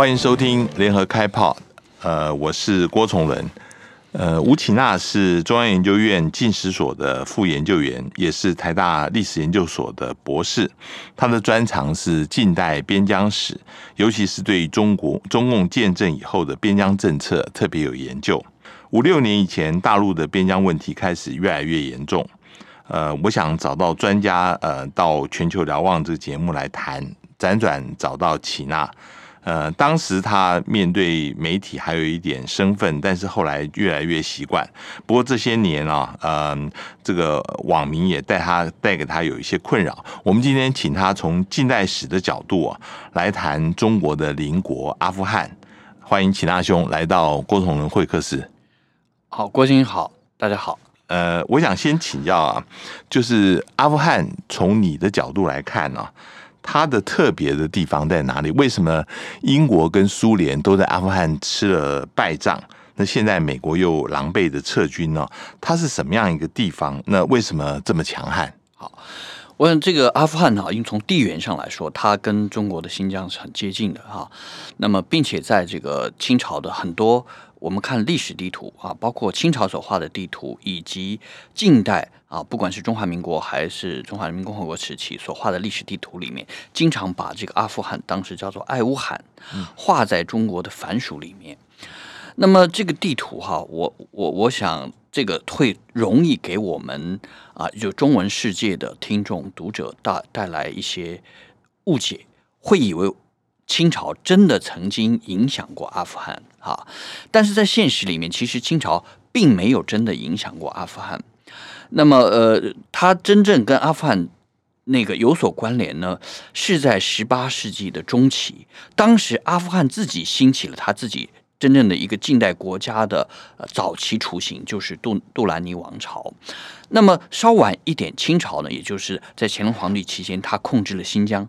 欢迎收听联合开炮，呃，我是郭崇伦。呃，吴启娜是中央研究院近史所的副研究员，也是台大历史研究所的博士。他的专长是近代边疆史，尤其是对中国中共建政以后的边疆政策特别有研究。五六年以前，大陆的边疆问题开始越来越严重。呃，我想找到专家，呃，到全球瞭望这个节目来谈，辗转找到启娜。呃，当时他面对媒体还有一点身份，但是后来越来越习惯。不过这些年啊，嗯，这个网民也带他带给他有一些困扰。我们今天请他从近代史的角度啊，来谈中国的邻国阿富汗。欢迎秦大兄来到郭崇仁会客室。好，郭先生好，大家好。呃，我想先请教啊，就是阿富汗从你的角度来看呢？它的特别的地方在哪里？为什么英国跟苏联都在阿富汗吃了败仗？那现在美国又狼狈的撤军呢？它是什么样一个地方？那为什么这么强悍？好，我想这个阿富汗哈，因为从地缘上来说，它跟中国的新疆是很接近的哈。那么，并且在这个清朝的很多。我们看历史地图啊，包括清朝所画的地图，以及近代啊，不管是中华民国还是中华人民共和国时期所画的历史地图里面，经常把这个阿富汗当时叫做爱乌罕，画在中国的凡属里面。那么这个地图哈，我我我想这个会容易给我们啊，就中文世界的听众读者带带来一些误解，会以为。清朝真的曾经影响过阿富汗啊，但是在现实里面，其实清朝并没有真的影响过阿富汗。那么，呃，它真正跟阿富汗那个有所关联呢，是在十八世纪的中期，当时阿富汗自己兴起了他自己。真正的一个近代国家的早期雏形就是杜杜兰尼王朝。那么稍晚一点，清朝呢，也就是在乾隆皇帝期间，他控制了新疆。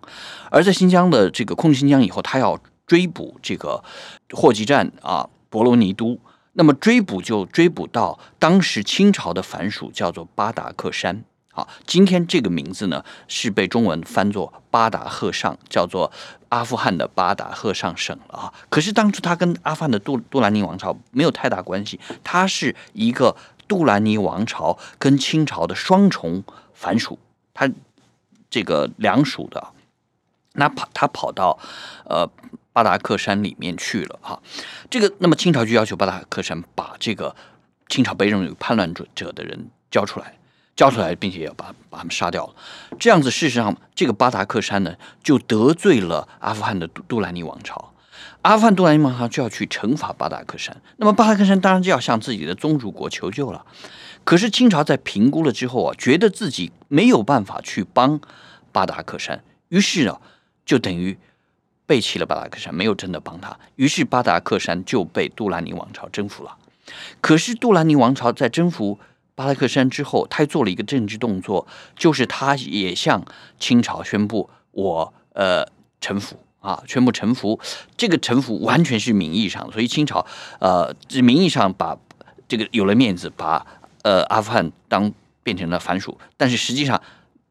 而在新疆的这个控制新疆以后，他要追捕这个霍集占啊，博罗尼都。那么追捕就追捕到当时清朝的藩属，叫做巴达克山。好，今天这个名字呢是被中文翻作巴达赫尚，叫做阿富汗的巴达赫尚省了啊。可是当初他跟阿富汗的杜杜兰尼王朝没有太大关系，他是一个杜兰尼王朝跟清朝的双重反属，他这个两属的，那跑他跑到呃巴达克山里面去了哈。这个那么清朝就要求巴达克山把这个清朝被认为叛乱者者的人交出来。交出来，并且要把把他们杀掉了。这样子，事实上，这个巴达克山呢，就得罪了阿富汗的杜杜兰尼王朝。阿富汗杜兰尼王朝就要去惩罚巴达克山。那么，巴达克山当然就要向自己的宗主国求救了。可是，清朝在评估了之后啊，觉得自己没有办法去帮巴达克山，于是啊，就等于背弃了巴达克山，没有真的帮他。于是，巴达克山就被杜兰尼王朝征服了。可是，杜兰尼王朝在征服。巴拉克山之后，他做了一个政治动作，就是他也向清朝宣布我呃臣服啊，全部臣服。这个臣服完全是名义上，所以清朝呃名义上把这个有了面子，把呃阿富汗当变成了藩属，但是实际上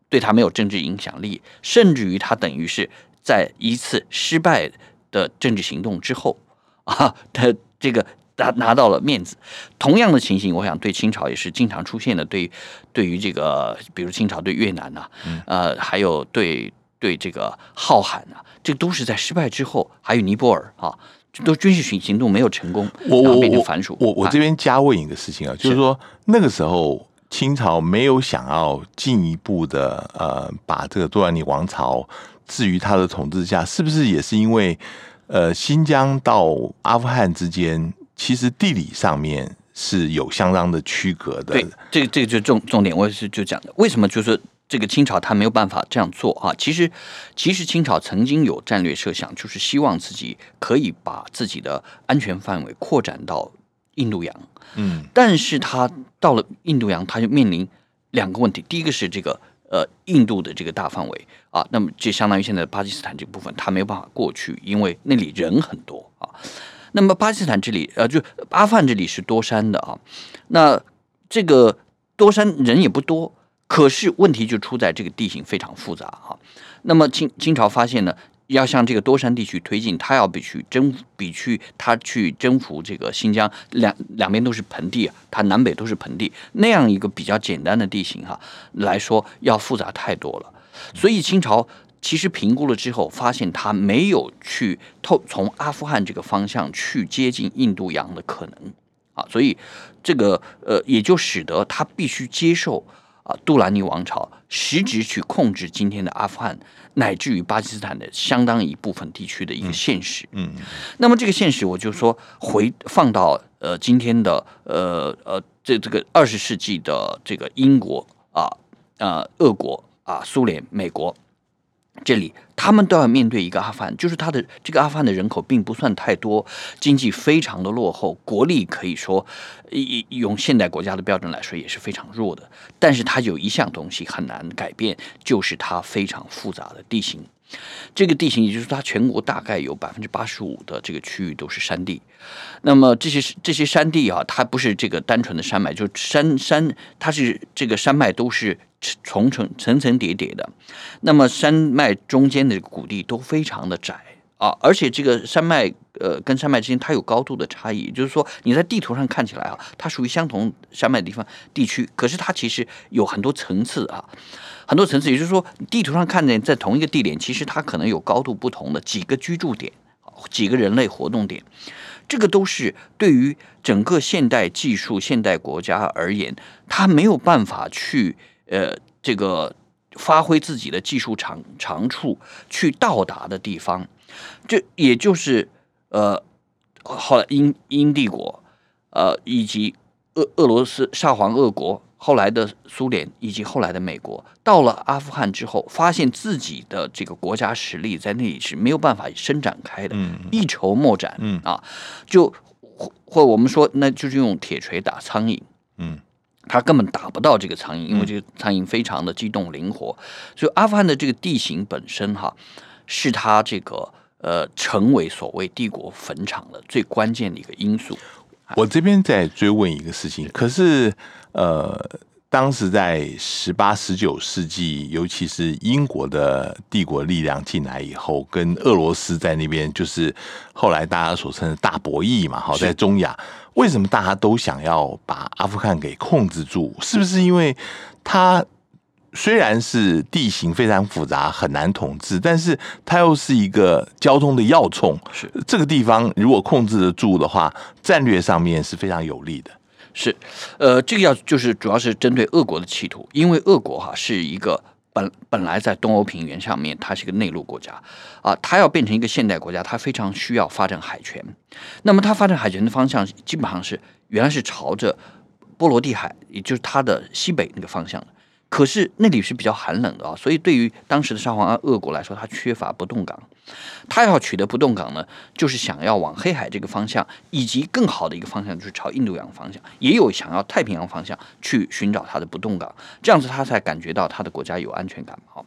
对他没有政治影响力，甚至于他等于是在一次失败的政治行动之后啊，他这个。拿拿到了面子，同样的情形，我想对清朝也是经常出现的。对，对于这个，比如清朝对越南呐，呃，还有对对这个浩瀚啊，这都是在失败之后，还有尼泊尔啊，都军事行行动没有成功，我我变成反属。我我这边加问一个事情啊，就是说那个时候清朝没有想要进一步的呃，把这个杜兰尼王朝置于他的统治下，是不是也是因为呃，新疆到阿富汗之间？其实地理上面是有相当的区隔的。对，这个这个就重重点，我也是就讲的，为什么就是这个清朝他没有办法这样做啊？其实，其实清朝曾经有战略设想，就是希望自己可以把自己的安全范围扩展到印度洋。嗯，但是他到了印度洋，他就面临两个问题。第一个是这个呃印度的这个大范围啊，那么就相当于现在巴基斯坦这部分，他没有办法过去，因为那里人很多啊。那么巴基斯坦这里，呃，就阿富汗这里是多山的啊。那这个多山人也不多，可是问题就出在这个地形非常复杂哈。那么清清朝发现呢，要向这个多山地区推进，他要比去征比去他去征服这个新疆两两边都是盆地，它南北都是盆地那样一个比较简单的地形哈来说，要复杂太多了。所以清朝其实评估了之后，发现他没有去透从阿富汗这个方向去接近印度洋的可能啊，所以这个呃也就使得他必须接受啊杜兰尼王朝实质去控制今天的阿富汗。乃至于巴基斯坦的相当一部分地区的一个现实，嗯，那么这个现实，我就说回放到呃今天的呃呃这这个二十世纪的这个英国啊啊俄国啊苏联美国。这里，他们都要面对一个阿富汗，就是他的这个阿富汗的人口并不算太多，经济非常的落后，国力可以说，用现代国家的标准来说也是非常弱的。但是它有一项东西很难改变，就是它非常复杂的地形。这个地形，也就是它全国大概有百分之八十五的这个区域都是山地。那么这些这些山地啊，它不是这个单纯的山脉，就山山，它是这个山脉都是。重层层层叠叠的，那么山脉中间的谷地都非常的窄啊，而且这个山脉呃跟山脉之间它有高度的差异，就是说你在地图上看起来啊，它属于相同山脉的地方地区，可是它其实有很多层次啊，很多层次，也就是说地图上看见在同一个地点，其实它可能有高度不同的几个居住点，几个人类活动点，这个都是对于整个现代技术、现代国家而言，它没有办法去。呃，这个发挥自己的技术长长处去到达的地方，这也就是呃，后来英英帝国，呃，以及俄俄罗斯沙皇俄国，后来的苏联以及后来的美国，到了阿富汗之后，发现自己的这个国家实力在那里是没有办法伸展开的，一筹莫展，嗯啊，就或我们说，那就是用铁锤打苍蝇，嗯。他根本打不到这个苍蝇，因为这个苍蝇非常的机动灵活，所以阿富汗的这个地形本身哈，是他这个呃成为所谓帝国坟场的最关键的一个因素。我这边再追问一个事情，可是呃，当时在十八、十九世纪，尤其是英国的帝国力量进来以后，跟俄罗斯在那边，就是后来大家所称的大博弈嘛，好，在中亚。为什么大家都想要把阿富汗给控制住？是不是因为它虽然是地形非常复杂，很难统治，但是它又是一个交通的要冲？是这个地方如果控制得住的话，战略上面是非常有利的。是，呃，这个要就是主要是针对俄国的企图，因为俄国哈是一个。本本来在东欧平原上面，它是一个内陆国家，啊，它要变成一个现代国家，它非常需要发展海权。那么它发展海权的方向，基本上是原来是朝着波罗的海，也就是它的西北那个方向的。可是那里是比较寒冷的啊，所以对于当时的沙皇俄国来说，它缺乏不动港。他要取得不动港呢，就是想要往黑海这个方向，以及更好的一个方向，就是朝印度洋方向，也有想要太平洋方向去寻找他的不动港，这样子他才感觉到他的国家有安全感。好，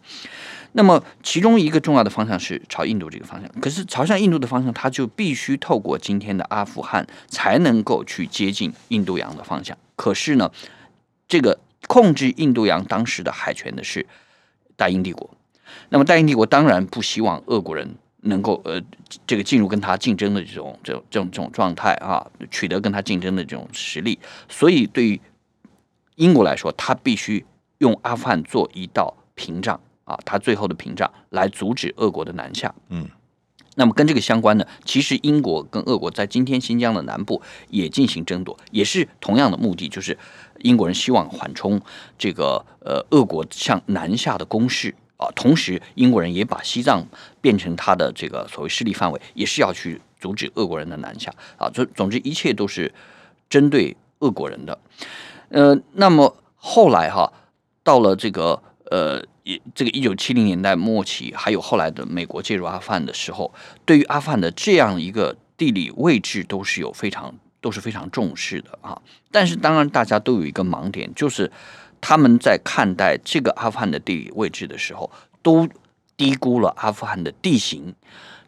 那么其中一个重要的方向是朝印度这个方向，可是朝向印度的方向，他就必须透过今天的阿富汗才能够去接近印度洋的方向。可是呢，这个控制印度洋当时的海权的是大英帝国。那么大英帝国当然不希望俄国人能够呃这个进入跟他竞争的这种这种这种这种状态啊，取得跟他竞争的这种实力，所以对于英国来说，他必须用阿富汗做一道屏障啊，他最后的屏障来阻止俄国的南下。嗯，那么跟这个相关的，其实英国跟俄国在今天新疆的南部也进行争夺，也是同样的目的，就是英国人希望缓冲这个呃俄国向南下的攻势。啊，同时英国人也把西藏变成他的这个所谓势力范围，也是要去阻止俄国人的南下啊。总总之，一切都是针对俄国人的。呃，那么后来哈，到了这个呃，也这个一九七零年代末期，还有后来的美国介入阿富汗的时候，对于阿富汗的这样一个地理位置，都是有非常都是非常重视的啊。但是当然，大家都有一个盲点，就是。他们在看待这个阿富汗的地理位置的时候，都低估了阿富汗的地形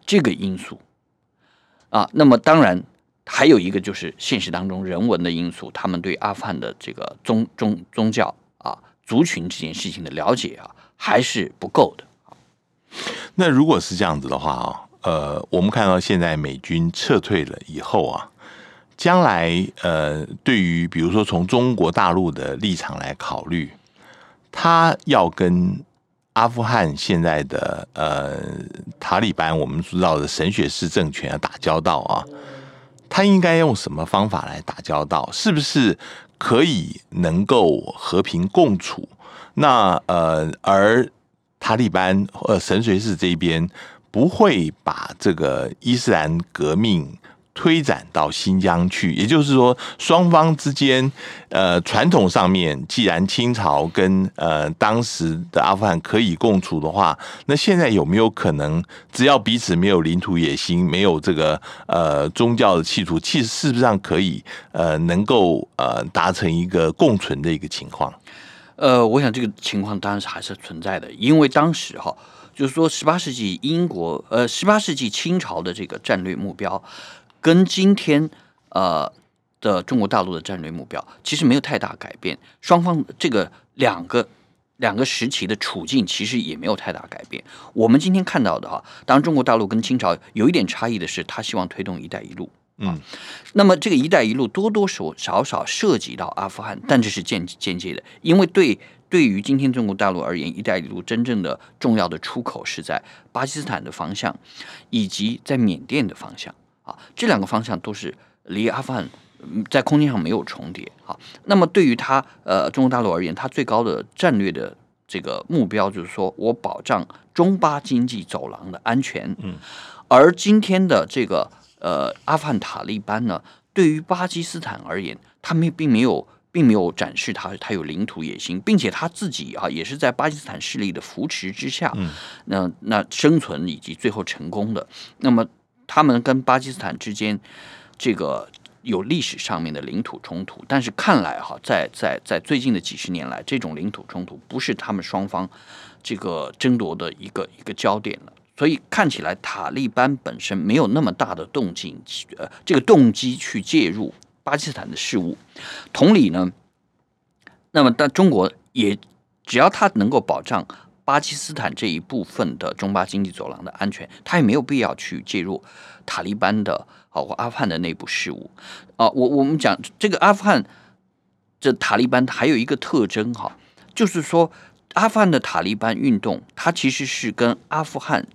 这个因素啊。那么，当然还有一个就是现实当中人文的因素，他们对阿富汗的这个宗宗宗教啊、族群这件事情的了解啊，还是不够的。那如果是这样子的话啊，呃，我们看到现在美军撤退了以后啊，将来呃，对于比如说从中国大陆的立场来考虑，他要跟阿富汗现在的呃塔利班，我们知道的神学式政权打交道啊，他应该用什么方法来打交道？是不是可以能够和平共处？那呃，而塔利班呃神学士这边不会把这个伊斯兰革命。推展到新疆去，也就是说，双方之间，呃，传统上面，既然清朝跟呃当时的阿富汗可以共处的话，那现在有没有可能，只要彼此没有领土野心，没有这个呃宗教的企图，其实事实上可以呃能够呃达成一个共存的一个情况？呃，我想这个情况当然是还是存在的，因为当时哈，就是说十八世纪英国呃十八世纪清朝的这个战略目标。跟今天呃的中国大陆的战略目标其实没有太大改变，双方这个两个两个时期的处境其实也没有太大改变。我们今天看到的哈，当然中国大陆跟清朝有一点差异的是，他希望推动“一带一路”嗯，那么这个“一带一路”多多少少少涉及到阿富汗，但这是间间接的，因为对对于今天中国大陆而言，“一带一路”真正的重要的出口是在巴基斯坦的方向，以及在缅甸的方向。啊，这两个方向都是离阿富汗在空间上没有重叠。啊。那么对于它呃中国大陆而言，它最高的战略的这个目标就是说我保障中巴经济走廊的安全。嗯，而今天的这个呃阿富汗塔利班呢，对于巴基斯坦而言，他们并没有并没有展示他他有领土野心，并且他自己啊也是在巴基斯坦势力的扶持之下，嗯，那那生存以及最后成功的。那么。他们跟巴基斯坦之间，这个有历史上面的领土冲突，但是看来哈，在在在最近的几十年来，这种领土冲突不是他们双方这个争夺的一个一个焦点了。所以看起来塔利班本身没有那么大的动静，呃，这个动机去介入巴基斯坦的事务。同理呢，那么但中国也只要他能够保障。巴基斯坦这一部分的中巴经济走廊的安全，他也没有必要去介入塔利班的啊或阿富汗的内部事务啊。我我们讲这个阿富汗这塔利班还有一个特征哈，就是说阿富汗的塔利班运动，它其实是跟阿富汗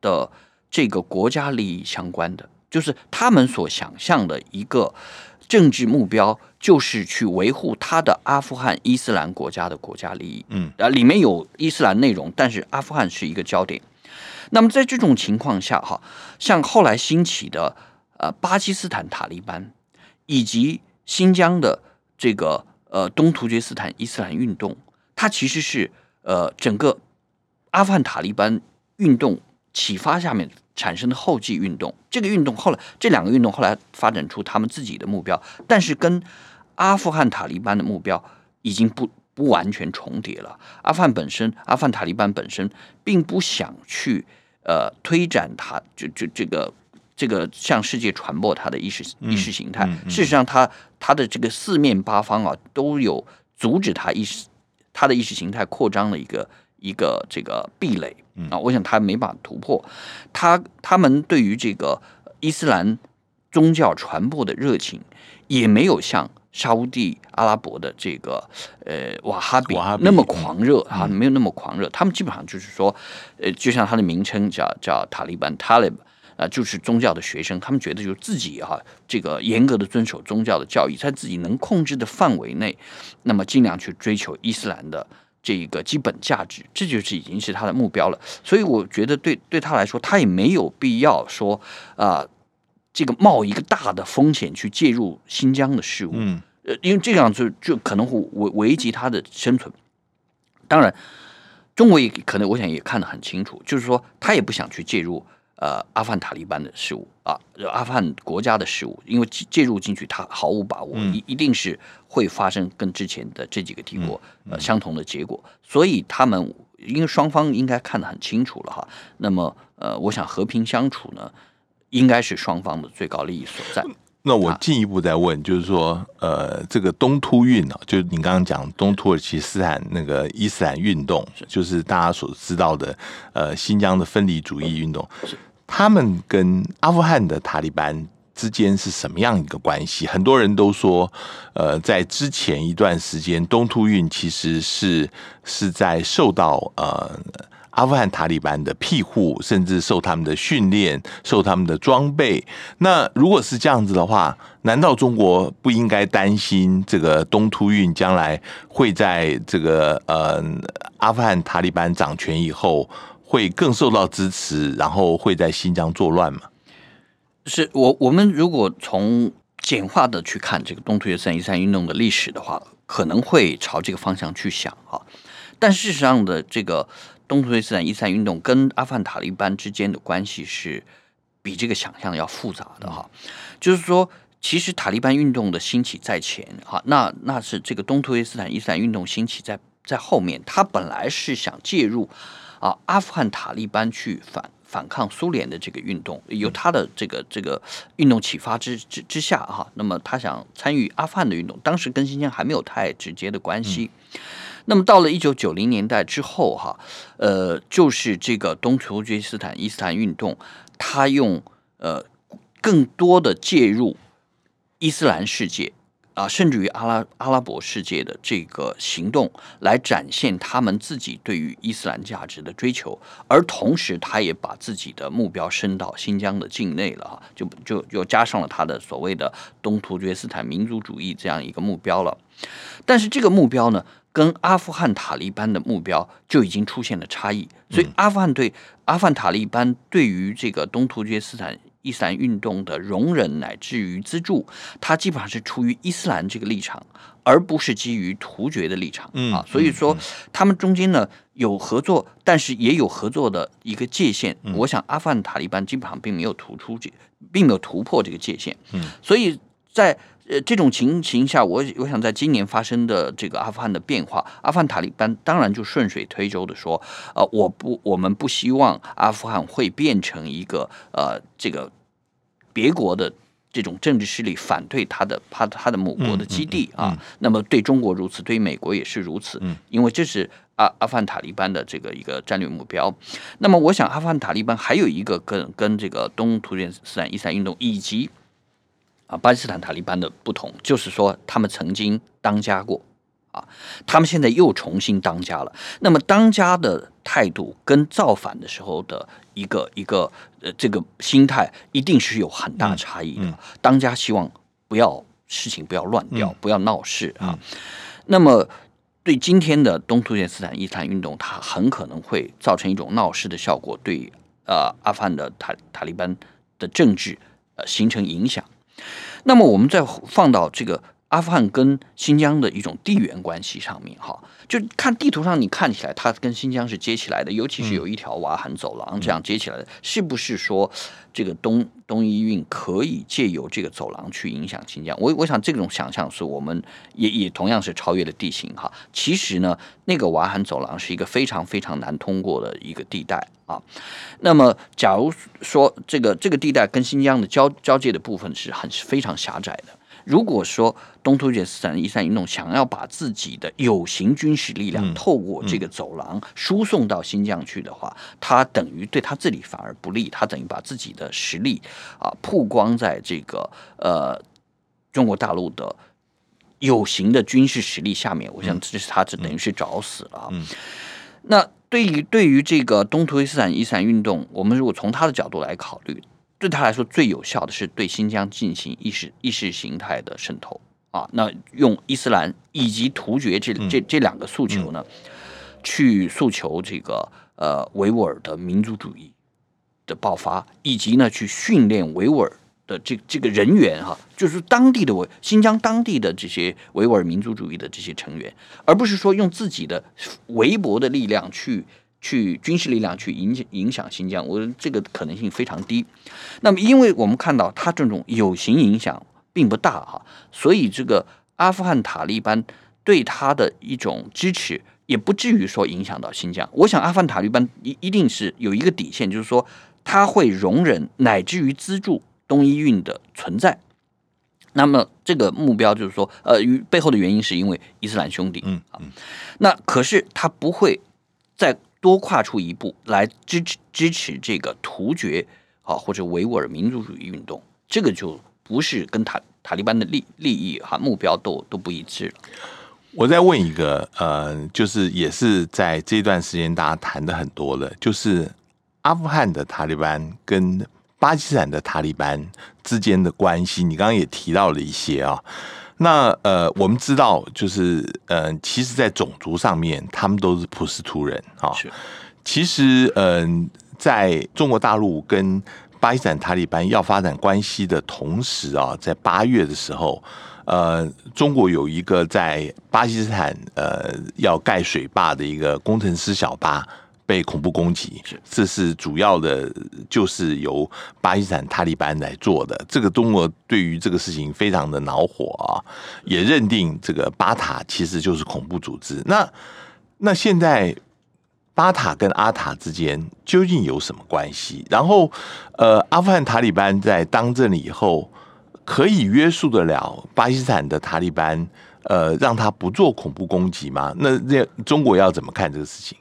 的这个国家利益相关的，就是他们所想象的一个。政治目标就是去维护他的阿富汗伊斯兰国家的国家利益，嗯，啊，里面有伊斯兰内容，但是阿富汗是一个焦点。那么在这种情况下，哈，像后来兴起的呃巴基斯坦塔利班，以及新疆的这个呃东突厥斯坦伊斯兰运动，它其实是呃整个阿富汗塔利班运动启发下面。产生的后继运动，这个运动后来这两个运动后来发展出他们自己的目标，但是跟阿富汗塔利班的目标已经不不完全重叠了。阿富汗本身，阿富汗塔利班本身并不想去呃推展他就就这个这个向世界传播他的意识意识形态。事实上，他他的这个四面八方啊都有阻止他意识他的意识形态扩张的一个。一个这个壁垒啊，我想他没法突破。他他们对于这个伊斯兰宗教传播的热情，也没有像沙地阿拉伯的这个呃瓦哈比那么狂热啊，没有那么狂热。他们基本上就是说，呃，就像他的名称叫叫塔利班 （Talib） 啊，就是宗教的学生。他们觉得就自己哈，这个严格的遵守宗教的教义，在自己能控制的范围内，那么尽量去追求伊斯兰的。这一个基本价值，这就是已经是他的目标了。所以我觉得，对对他来说，他也没有必要说啊，这个冒一个大的风险去介入新疆的事务。嗯，呃，因为这样就就可能会危危及他的生存。当然，中国也可能，我想也看得很清楚，就是说他也不想去介入。呃，阿富汗塔利班的事务啊，阿富汗国家的事务，因为介入进去，他毫无把握，一一定是会发生跟之前的这几个帝国呃相同的结果，所以他们因为双方应该看得很清楚了哈。那么呃，我想和平相处呢，应该是双方的最高利益所在。那我进一步再问，就是说，呃，这个东突运啊，就是你刚刚讲东土耳其斯坦那个伊斯兰运动，就是大家所知道的，呃，新疆的分离主义运动，他们跟阿富汗的塔利班之间是什么样一个关系？很多人都说，呃，在之前一段时间，东突运其实是是在受到呃。阿富汗塔利班的庇护，甚至受他们的训练、受他们的装备。那如果是这样子的话，难道中国不应该担心这个东突运将来会在这个呃阿富汗塔利班掌权以后，会更受到支持，然后会在新疆作乱吗？是我我们如果从简化的去看这个东突厥三一三运动的历史的话，可能会朝这个方向去想啊。但事实上的这个。东突厥斯坦伊斯兰运动跟阿富汗塔利班之间的关系是比这个想象要复杂的哈，就是说，其实塔利班运动的兴起在前哈，那那是这个东突厥斯坦伊斯兰运动兴起在在后面，他本来是想介入啊阿富汗塔利班去反反抗苏联的这个运动，由他的这个这个运动启发之之之下哈，那么他想参与阿富汗的运动，当时跟新疆还没有太直接的关系。那么到了一九九零年代之后，哈，呃，就是这个东突厥斯坦伊斯兰运动，他用呃更多的介入伊斯兰世界啊，甚至于阿拉阿拉伯世界的这个行动，来展现他们自己对于伊斯兰价值的追求，而同时他也把自己的目标伸到新疆的境内了哈，就就又加上了他的所谓的东突厥斯坦民族主义这样一个目标了，但是这个目标呢？跟阿富汗塔利班的目标就已经出现了差异，所以阿富汗对阿富汗塔利班对于这个东突厥斯坦伊斯兰运动的容忍乃至于资助，它基本上是出于伊斯兰这个立场，而不是基于突厥的立场啊。所以说，他们中间呢有合作，但是也有合作的一个界限。我想阿富汗塔利班基本上并没有突出这，并没有突破这个界限。嗯，所以在。呃，这种情形下，我我想在今年发生的这个阿富汗的变化，阿富汗塔利班当然就顺水推舟的说，呃，我不，我们不希望阿富汗会变成一个呃，这个别国的这种政治势力反对他的他他的母国的基地啊。那么对中国如此，对美国也是如此，因为这是阿阿富汗塔利班的这个一个战略目标。那么我想，阿富汗塔利班还有一个跟跟这个东突厥斯坦伊斯兰运动以及。啊，巴基斯坦塔利班的不同就是说，他们曾经当家过，啊，他们现在又重新当家了。那么，当家的态度跟造反的时候的一个一个呃这个心态，一定是有很大差异的。当家希望不要事情不要乱掉，不要闹事啊。那么，对今天的东突厥斯坦伊斯兰运动，它很可能会造成一种闹事的效果，对呃阿富汗的塔塔利班的政治呃形成影响。那么我们再放到这个阿富汗跟新疆的一种地缘关系上面，哈，就看地图上你看起来它跟新疆是接起来的，尤其是有一条瓦罕走廊这样接起来的，是不是说这个东东伊运可以借由这个走廊去影响新疆？我我想这种想象是我们也也同样是超越了地形哈。其实呢，那个瓦罕走廊是一个非常非常难通过的一个地带啊。那么假如说这个这个地带跟新疆的交交界的部分是很非常狭窄的。如果说东突厥斯坦伊斯兰运动想要把自己的有形军事力量透过这个走廊输送到新疆去的话，他等于对他自己反而不利，他等于把自己的实力啊曝光在这个呃中国大陆的有形的军事实力下面，我想这是他这等于是找死了。那对于对于这个东突厥斯坦伊斯兰运动，我们如果从他的角度来考虑。对他来说，最有效的是对新疆进行意识意识形态的渗透啊。那用伊斯兰以及突厥这这这两个诉求呢，去诉求这个呃维吾尔的民族主义的爆发，以及呢去训练维吾尔的这这个人员哈，就是当地的维新疆当地的这些维吾尔民族主义的这些成员，而不是说用自己的微薄的力量去。去军事力量去影响影响新疆，我这个可能性非常低。那么，因为我们看到他这种有形影响并不大哈，所以这个阿富汗塔利班对他的一种支持也不至于说影响到新疆。我想，阿富汗塔利班一一定是有一个底线，就是说他会容忍乃至于资助东伊运的存在那么这个目标就是说，呃，与背后的原因是因为伊斯兰兄弟，嗯啊，那可是他不会再多跨出一步来支持支持这个突厥啊或者维吾尔民族主义运动，这个就不是跟塔塔利班的利利益哈目标都都不一致了。我再问一个，呃，就是也是在这段时间大家谈的很多的，就是阿富汗的塔利班跟巴基斯坦的塔利班之间的关系，你刚刚也提到了一些啊。那呃，我们知道，就是呃，其实，在种族上面，他们都是普什图人啊。是，其实，嗯、在中国大陆跟巴基斯坦塔利班要发展关系的同时啊，在八月的时候，呃，中国有一个在巴基斯坦呃要盖水坝的一个工程师小巴被恐怖攻击，这是主要的，就是由巴基斯坦塔利班来做的。这个中国对于这个事情非常的恼火啊，也认定这个巴塔其实就是恐怖组织。那那现在巴塔跟阿塔之间究竟有什么关系？然后，呃，阿富汗塔利班在当政了以后，可以约束得了巴基斯坦的塔利班，呃，让他不做恐怖攻击吗？那这中国要怎么看这个事情？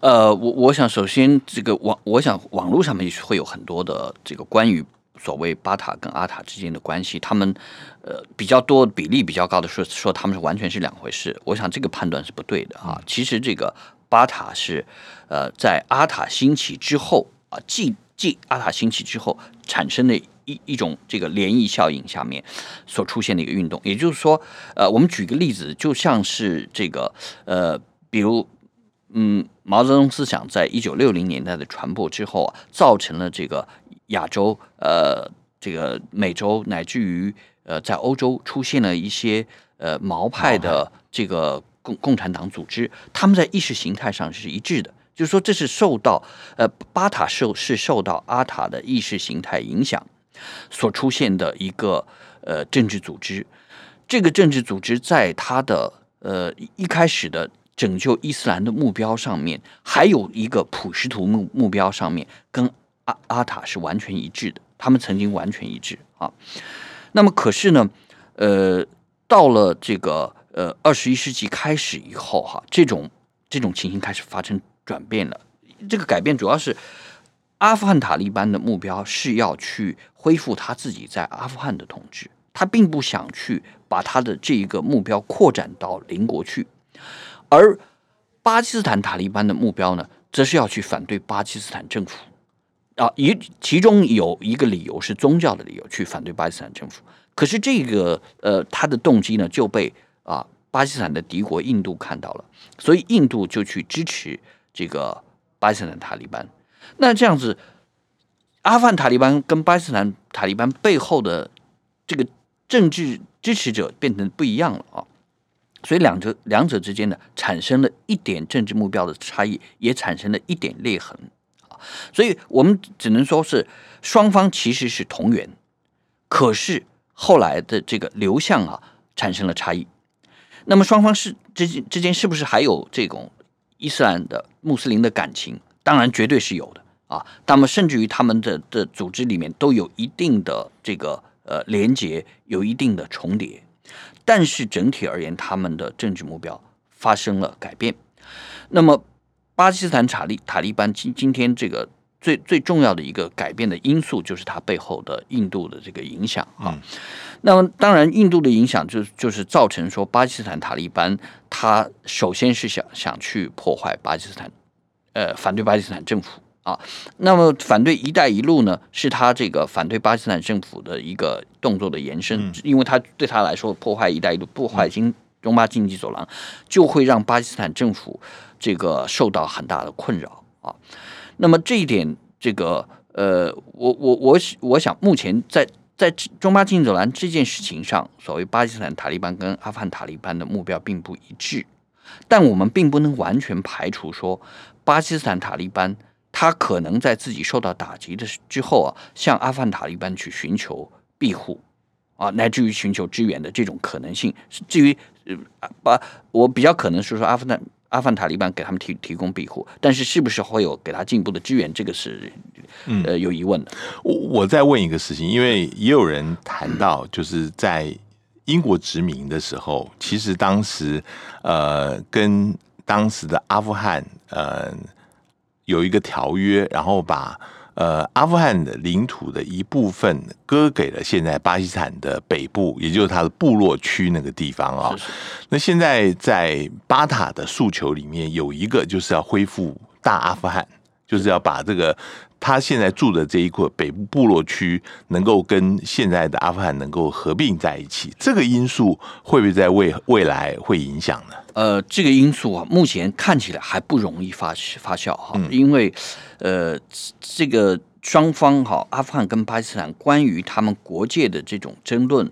呃，我我想首先这个网，我想网络上面会有很多的这个关于所谓巴塔跟阿塔之间的关系，他们呃比较多比例比较高的说说他们是完全是两回事。我想这个判断是不对的啊。其实这个巴塔是呃在阿塔兴起之后啊，继继阿塔兴起之后产生的一一种这个涟漪效应下面所出现的一个运动。也就是说，呃，我们举个例子，就像是这个呃，比如。嗯，毛泽东思想在一九六零年代的传播之后啊，造成了这个亚洲、呃，这个美洲乃至于呃，在欧洲出现了一些呃毛派的这个共共产党组织，他们在意识形态上是一致的，就是说这是受到呃巴塔受是受到阿塔的意识形态影响所出现的一个呃政治组织。这个政治组织在它的呃一开始的拯救伊斯兰的目标上面，还有一个普什图目目标上面，跟阿阿塔是完全一致的。他们曾经完全一致啊。那么可是呢，呃，到了这个呃二十一世纪开始以后哈，这种这种情形开始发生转变了。这个改变主要是阿富汗塔利班的目标是要去恢复他自己在阿富汗的统治，他并不想去把他的这一个目标扩展到邻国去。而巴基斯坦塔利班的目标呢，则是要去反对巴基斯坦政府啊，一其中有一个理由是宗教的理由，去反对巴基斯坦政府。可是这个呃，他的动机呢，就被啊巴基斯坦的敌国印度看到了，所以印度就去支持这个巴基斯坦塔利班。那这样子，阿富汗塔利班跟巴基斯坦塔利班背后的这个政治支持者变成不一样了啊。所以两者两者之间呢，产生了一点政治目标的差异，也产生了一点裂痕啊。所以我们只能说是双方其实是同源，可是后来的这个流向啊产生了差异。那么双方是之间之间是不是还有这种伊斯兰的穆斯林的感情？当然绝对是有的啊。那么甚至于他们的的组织里面都有一定的这个呃连结，有一定的重叠。但是整体而言，他们的政治目标发生了改变。那么，巴基斯坦塔利塔利班今今天这个最最重要的一个改变的因素，就是它背后的印度的这个影响啊。那么，当然，印度的影响就就是造成说，巴基斯坦塔利班他首先是想想去破坏巴基斯坦，呃，反对巴基斯坦政府。啊，那么反对“一带一路”呢，是他这个反对巴基斯坦政府的一个动作的延伸，因为他对他来说，破坏“一带一路”、破坏经中巴经济走廊，就会让巴基斯坦政府这个受到很大的困扰啊。那么这一点，这个呃，我我我我想，目前在在中巴经济走廊这件事情上，所谓巴基斯坦塔利班跟阿富汗塔利班的目标并不一致，但我们并不能完全排除说巴基斯坦塔利班。他可能在自己受到打击的之后啊，向阿富汗塔利班去寻求庇护啊，乃至于寻求支援的这种可能性。至于呃，把我比较可能是说阿富汗阿富汗塔利班给他们提提供庇护，但是是不是会有给他进一步的支援，这个是呃有疑问的。我我再问一个事情，因为也有人谈到，就是在英国殖民的时候，其实当时呃跟当时的阿富汗呃有一个条约，然后把。呃，阿富汗的领土的一部分割给了现在巴基斯坦的北部，也就是它的部落区那个地方啊。那现在在巴塔的诉求里面有一个，就是要恢复大阿富汗，就是要把这个他现在住的这一块北部部落区能够跟现在的阿富汗能够合并在一起。这个因素会不会在未未来会影响呢？呃，这个因素啊，目前看起来还不容易发发酵哈，因为呃，这个双方哈，阿富汗跟巴基斯坦关于他们国界的这种争论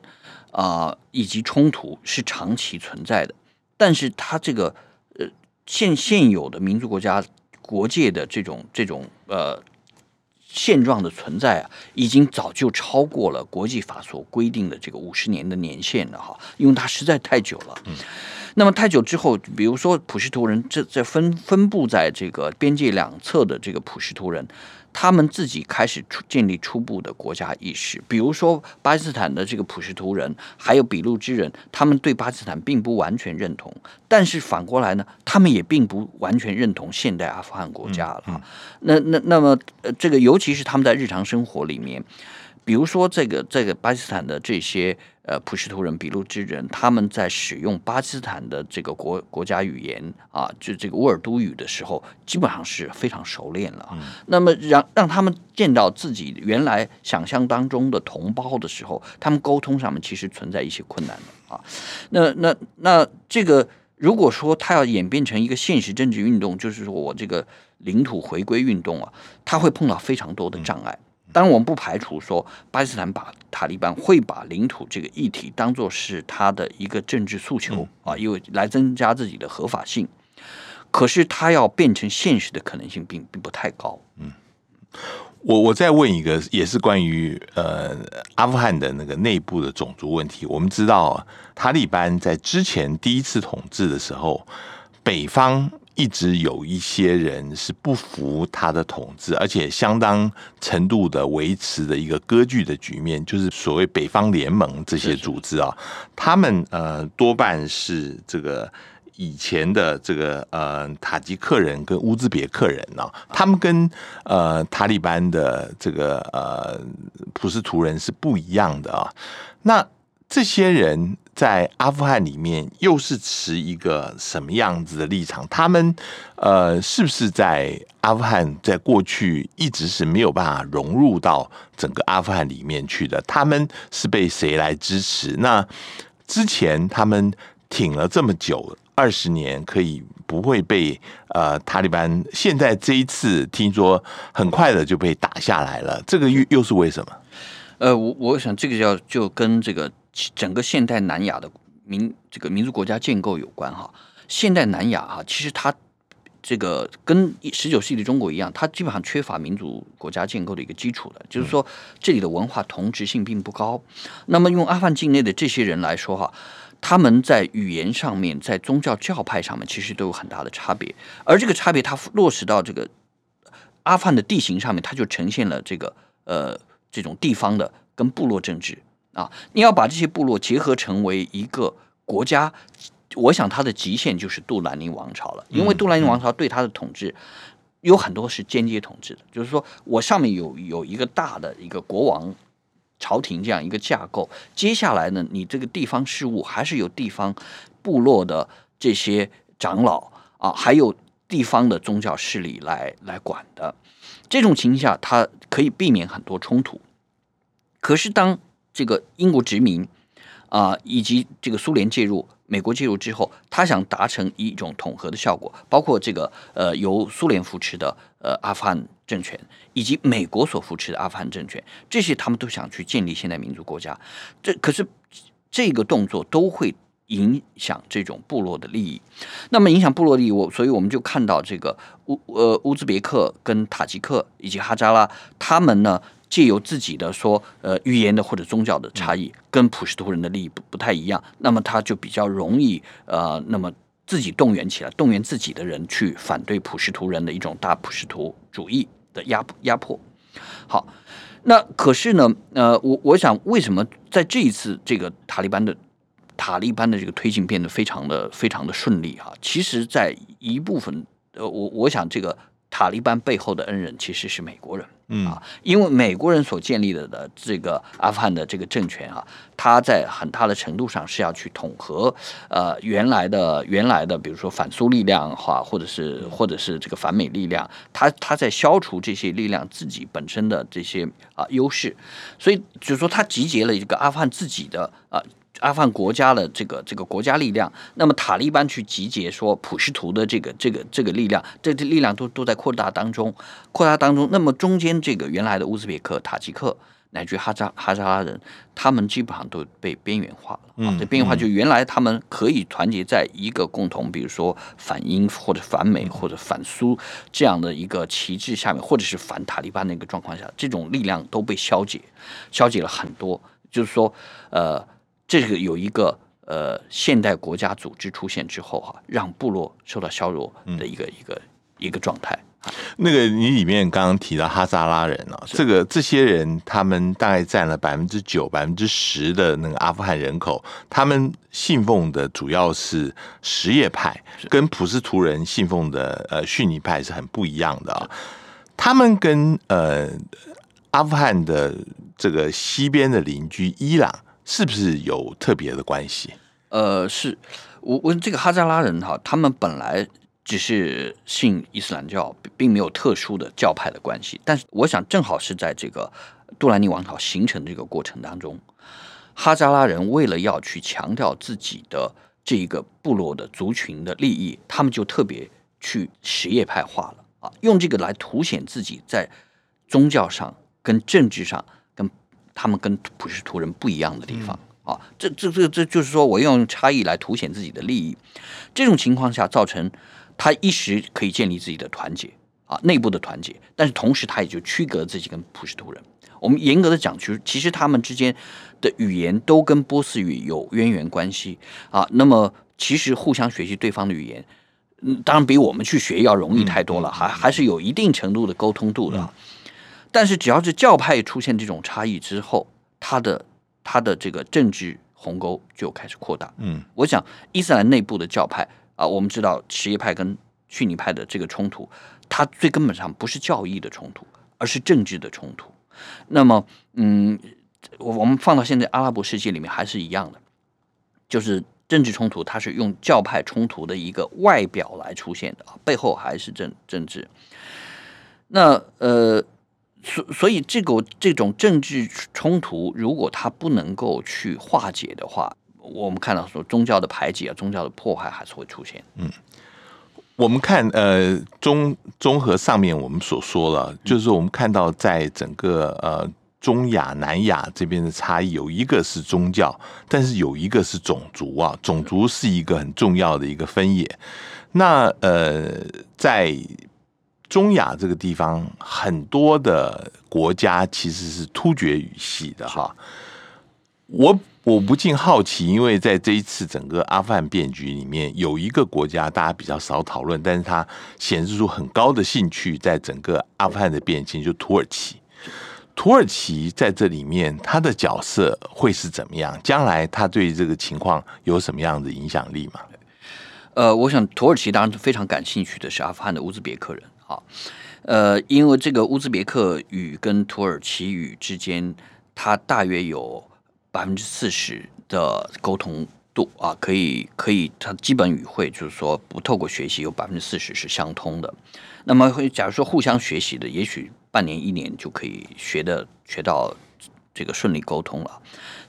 啊，以及冲突是长期存在的。但是它这个呃现现有的民族国家国界的这种这种呃现状的存在啊，已经早就超过了国际法所规定的这个五十年的年限了哈，因为它实在太久了。嗯。那么太久之后，比如说普什图人，这这分分布在这个边界两侧的这个普什图人，他们自己开始出建立初步的国家意识。比如说巴基斯坦的这个普什图人，还有俾路支人，他们对巴基斯坦并不完全认同，但是反过来呢，他们也并不完全认同现代阿富汗国家了。那那那么呃，这个尤其是他们在日常生活里面。比如说，这个这个巴基斯坦的这些呃普什图人、俾路支人，他们在使用巴基斯坦的这个国国家语言啊，就这个乌尔都语的时候，基本上是非常熟练了。那么让让他们见到自己原来想象当中的同胞的时候，他们沟通上面其实存在一些困难的啊。那那那这个，如果说他要演变成一个现实政治运动，就是说我这个领土回归运动啊，他会碰到非常多的障碍。当然，我们不排除说巴基斯坦把塔利班会把领土这个议题当做是他的一个政治诉求啊，因为来增加自己的合法性。可是，他要变成现实的可能性并并不太高。嗯，我我再问一个，也是关于呃阿富汗的那个内部的种族问题。我们知道，塔利班在之前第一次统治的时候，北方。一直有一些人是不服他的统治，而且相当程度的维持的一个割据的局面，就是所谓北方联盟这些组织啊，他们呃多半是这个以前的这个呃塔吉克人跟乌兹别克人呢，他们跟呃塔利班的这个呃普什图人是不一样的啊，那这些人。在阿富汗里面，又是持一个什么样子的立场？他们呃，是不是在阿富汗在过去一直是没有办法融入到整个阿富汗里面去的？他们是被谁来支持？那之前他们挺了这么久，二十年，可以不会被呃塔利班？现在这一次听说很快的就被打下来了，这个又又是为什么？呃，我我想这个要就跟这个。整个现代南亚的民这个民族国家建构有关哈，现代南亚哈，其实它这个跟十九世纪的中国一样，它基本上缺乏民族国家建构的一个基础的，就是说这里的文化同质性并不高。那么用阿富汗境内的这些人来说哈，他们在语言上面，在宗教教派上面，其实都有很大的差别。而这个差别，它落实到这个阿富汗的地形上面，它就呈现了这个呃这种地方的跟部落政治。啊，你要把这些部落结合成为一个国家，我想它的极限就是杜兰尼王朝了。因为杜兰尼王朝对它的统治有很多是间接统治的，就是说我上面有有一个大的一个国王朝廷这样一个架构，接下来呢，你这个地方事务还是由地方部落的这些长老啊，还有地方的宗教势力来来管的。这种情况下，它可以避免很多冲突。可是当这个英国殖民啊，以及这个苏联介入、美国介入之后，他想达成一种统合的效果，包括这个呃由苏联扶持的呃阿富汗政权，以及美国所扶持的阿富汗政权，这些他们都想去建立现代民族国家。这可是这个动作都会影响这种部落的利益。那么影响部落利益，我所以我们就看到这个乌呃乌兹别克跟塔吉克以及哈扎拉他们呢。借由自己的说，呃，语言的或者宗教的差异，跟普什图人的利益不不太一样，那么他就比较容易，呃，那么自己动员起来，动员自己的人去反对普什图人的一种大普什图主义的压压迫。好，那可是呢，呃，我我想为什么在这一次这个塔利班的塔利班的这个推进变得非常的非常的顺利哈？其实，在一部分，呃，我我想这个塔利班背后的恩人其实是美国人。嗯啊，因为美国人所建立的的这个阿富汗的这个政权啊，它在很大的程度上是要去统合呃原来的原来的，比如说反苏力量哈，或者是或者是这个反美力量，它它在消除这些力量自己本身的这些啊优势，所以就是说它集结了一个阿富汗自己的啊。阿富汗国家的这个这个国家力量，那么塔利班去集结说普什图的这个这个这个力量，这这力量都都在扩大当中，扩大当中。那么中间这个原来的乌兹别克、塔吉克乃至哈扎哈扎拉人，他们基本上都被边缘化了。嗯这边缘化就原来他们可以团结在一个共同，比如说反英或者反美或者反苏这样的一个旗帜下面，或者是反塔利班的一个状况下，这种力量都被消解，消解了很多。就是说，呃。这个有一个呃现代国家组织出现之后哈、让部落受到削弱的一个、一个一个状态。那个你里面刚刚提到哈萨拉人啊，这个这些人他们大概占了百分之九、百分之十的那个阿富汗人口，他们信奉的主要是什叶派，跟普什图人信奉的呃逊尼派是很不一样的啊。他们跟呃阿富汗的这个西边的邻居伊朗是不是有特别的关系？呃，是我问这个哈扎拉人哈，他们本来只是信伊斯兰教，并没有特殊的教派的关系。但是我想，正好是在这个杜兰尼王朝形成这个过程当中，哈扎拉人为了要去强调自己的这一个部落的族群的利益，他们就特别去什叶派化了啊，用这个来凸显自己在宗教上跟政治上他们跟普什图人不一样的地方。啊，这这这这就是说我用差异来凸显自己的利益，这种情况下造成他一时可以建立自己的团结啊，内部的团结，但是同时他也就区隔自己跟普什图人。我们严格的讲，其实其实他们之间的语言都跟波斯语有渊源关系啊。那么其实互相学习对方的语言，嗯，当然比我们去学要容易太多了，还还是有一定程度的沟通度的啊。但是只要是教派出现这种差异之后，他的他的这个政治鸿沟就开始扩大。嗯我想伊斯兰内部的教派啊，我们知道什叶派跟逊尼派的这个冲突，它最根本上不是教义的冲突，而是政治的冲突。那么，嗯，我我们放到现在阿拉伯世界里面还是一样的，就是政治冲突，它是用教派冲突的一个外表来出现的啊，背后还是政政治。那呃。所以，这个这种政治冲突，如果它不能够去化解的话，我们看到说宗教的排挤啊，宗教的破坏还是会出现。嗯我们看呃综综合上面我们所说了，就是我们看到在整个呃中亚、南亚这边的差异，有一个是宗教，但是有一个是种族啊，种族是一个很重要的一个分野。那呃在中亚这个地方，很多的国家其实是突厥语系的哈。我我不禁好奇，因为在这一次整个阿富汗变局里面，有一个国家大家比较少讨论，但是它显示出很高的兴趣，在整个阿富汗的变迁，就土耳其。土耳其在这里面，它的角色会是怎么样？将来它对这个情况有什么样的影响力吗？呃，我想土耳其当然非常感兴趣的是阿富汗的乌兹别克人好，呃，因为这个乌兹别克语跟土耳其语之间，它大约有百分之四十的沟通度啊，可以可以，它基本语汇就是说不透过学习有百分之四十是相通的。那么会假如说互相学习的，也许半年一年就可以学的学到这个顺利沟通了。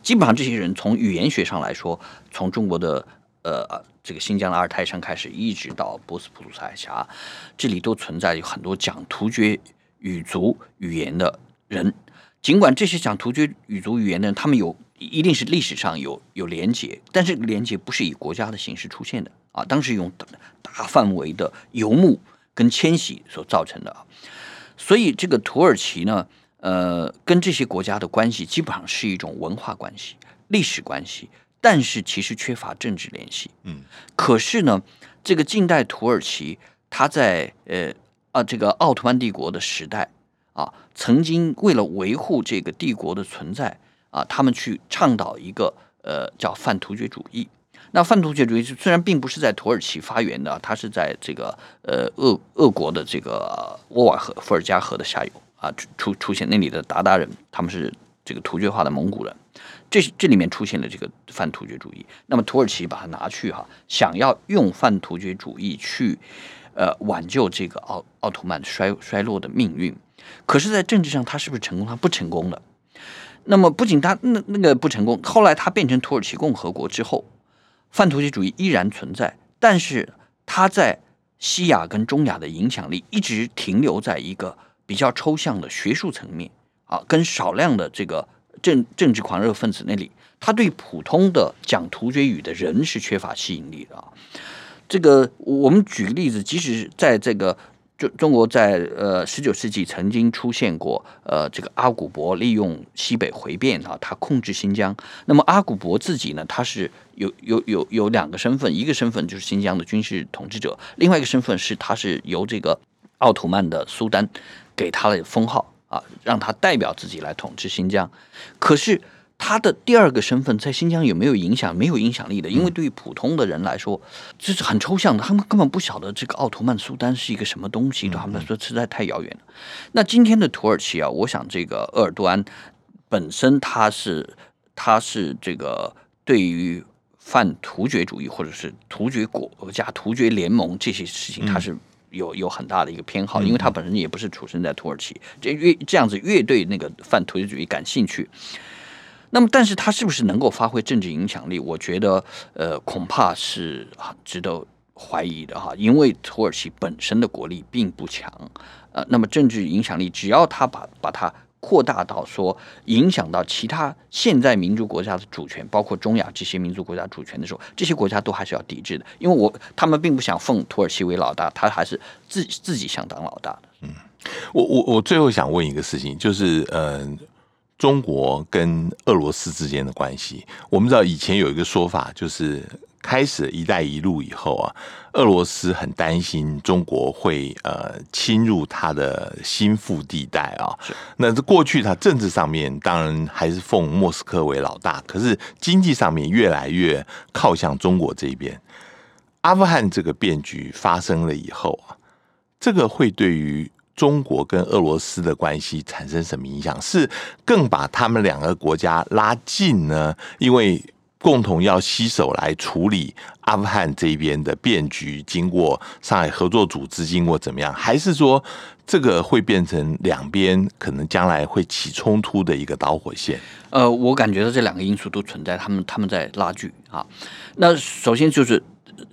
基本上这些人从语言学上来说，从中国的呃这个新疆的阿尔泰山开始，一直到波斯普鲁斯海峡，这里都存在有很多讲突厥语族语言的人。尽管这些讲突厥语族语言的人，他们有一定是历史上有有连结，但是连结不是以国家的形式出现的啊，当时用大范围的游牧跟迁徙所造成的。所以这个土耳其呢，呃，跟这些国家的关系基本上是一种文化关系、历史关系，但是其实缺乏政治联系。嗯，可是呢，这个近代土耳其，它在呃啊这个奥图曼帝国的时代啊，曾经为了维护这个帝国的存在啊，他们去倡导一个呃叫泛突厥主义。那泛突厥主义虽然并不是在土耳其发源的，它是在这个呃俄俄国的这个沃瓦河伏尔加河的下游啊出出现那里的鞑靼人，他们是这个突厥化的蒙古人，这这里面出现了这个泛突厥主义。那么土耳其把它拿去哈，想要用泛突厥主义去呃挽救这个奥奥图曼衰衰落的命运，可是，在政治上他是不是成功？他不成功了。那么不仅他那那个不成功，后来他变成土耳其共和国之后。泛突厥主义依然存在，但是它在西亚跟中亚的影响力一直停留在一个比较抽象的学术层面啊，跟少量的这个政政治狂热分子那里，他对普通的讲突厥语的人是缺乏吸引力的啊。这个我们举个例子，即使在这个。中中国在呃十九世纪曾经出现过呃这个阿古柏利用西北回变啊，他控制新疆。那么阿古柏自己呢，他是有有有有两个身份，一个身份就是新疆的军事统治者，另外一个身份是他是由这个奥图曼的苏丹给他的封号，让他代表自己来统治新疆。可是。他的第二个身份在新疆有没有影响？没有影响力的，因为对于普通的人来说，这是很抽象的，他们根本不晓得这个奥图曼苏丹是一个什么东西，对他们来说实在太遥远了。那今天的土耳其啊，我想这个鄂尔多安本身他是他是这个对于泛突厥主义或者是突厥国家、突厥联盟这些事情，他是有有很大的一个偏好，因为他本身也不是出生在土耳其，这越这样子越对那个泛突厥主义感兴趣。那么，但是他是不是能够发挥政治影响力？我觉得，呃，恐怕是值得怀疑的哈。因为土耳其本身的国力并不强，呃，那么政治影响力，只要他把把它扩大到说影响到其他现在民族国家的主权，包括中亚这些民族国家主权的时候，这些国家都还是要抵制的。因为我他们并不想奉土耳其为老大，他还是自自己想当老大的。嗯，我我我最后想问一个事情，就是嗯。中国跟俄罗斯之间的关系，我们知道以前有一个说法，就是开始“一带一路”以后啊，俄罗斯很担心中国会呃侵入他的心腹地带啊。那这过去他政治上面当然还是奉莫斯科为老大，可是经济上面越来越靠向中国这边。阿富汗这个变局发生了以后啊，这个会对于。中国跟俄罗斯的关系产生什么影响？是更把他们两个国家拉近呢？因为共同要携手来处理阿富汗这边的变局，经过上海合作组织，经过怎么样？还是说这个会变成两边可能将来会起冲突的一个导火线？呃，我感觉到这两个因素都存在，他们他们在拉锯啊。那首先就是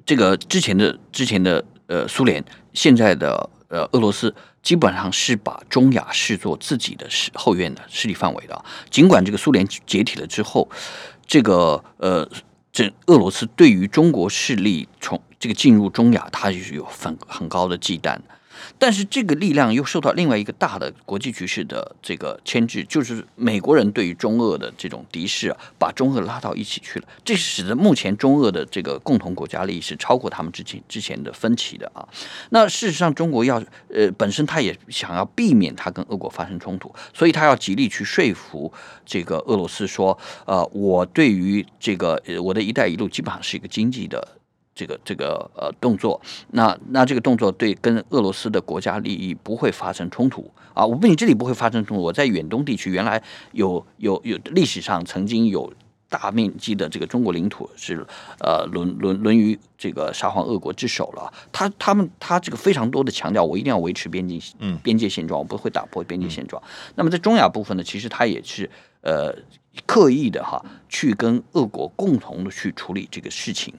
这个之前的之前的呃苏联，现在的呃俄罗斯。基本上是把中亚视作自己的势后院的势力范围的。尽管这个苏联解体了之后，这个呃，这俄罗斯对于中国势力从这个进入中亚，它是有很很高的忌惮。但是这个力量又受到另外一个大的国际局势的这个牵制，就是美国人对于中俄的这种敌视啊，把中俄拉到一起去了。这使得目前中俄的这个共同国家利益是超过他们之前之前的分歧的啊。那事实上，中国要呃本身他也想要避免他跟俄国发生冲突，所以他要极力去说服这个俄罗斯说，呃，我对于这个呃我的一带一路基本上是一个经济的。这个这个呃动作，那那这个动作对跟俄罗斯的国家利益不会发生冲突啊！我不仅这里不会发生冲突，我在远东地区原来有有有历史上曾经有大面积的这个中国领土是呃沦沦沦于这个沙皇俄国之手了。他他们他这个非常多的强调，我一定要维持边境嗯边界现状，我不会打破边界现状。那么在中亚部分呢，其实他也是呃刻意的哈，去跟俄国共同的去处理这个事情。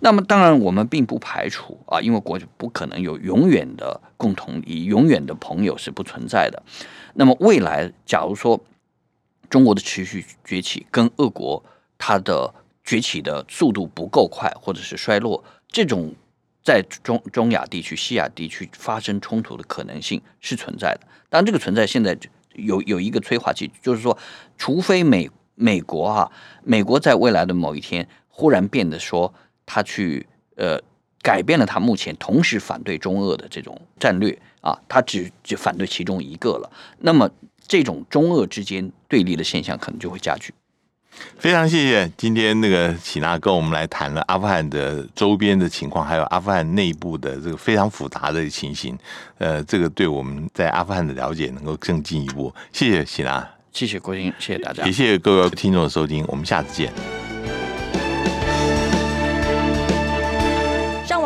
那么，当然，我们并不排除啊，因为国家不可能有永远的共同利益，永远的朋友是不存在的。那么，未来假如说中国的持续崛起跟俄国它的崛起的速度不够快，或者是衰落，这种在中中亚地区、西亚地区发生冲突的可能性是存在的。当然，这个存在现在有有一个催化剂，就是说，除非美美国哈，美国在未来的某一天忽然变得说。他去呃改变了他目前同时反对中俄的这种战略啊，他只只反对其中一个了。那么这种中俄之间对立的现象可能就会加剧。非常谢谢今天那个启娜跟我们来谈了阿富汗的周边的情况，还有阿富汗内部的这个非常复杂的情形。呃，这个对我们在阿富汗的了解能够更进一步。谢谢启娜，谢谢郭鑫，谢谢大家，也谢谢各位听众的收听，我们下次见。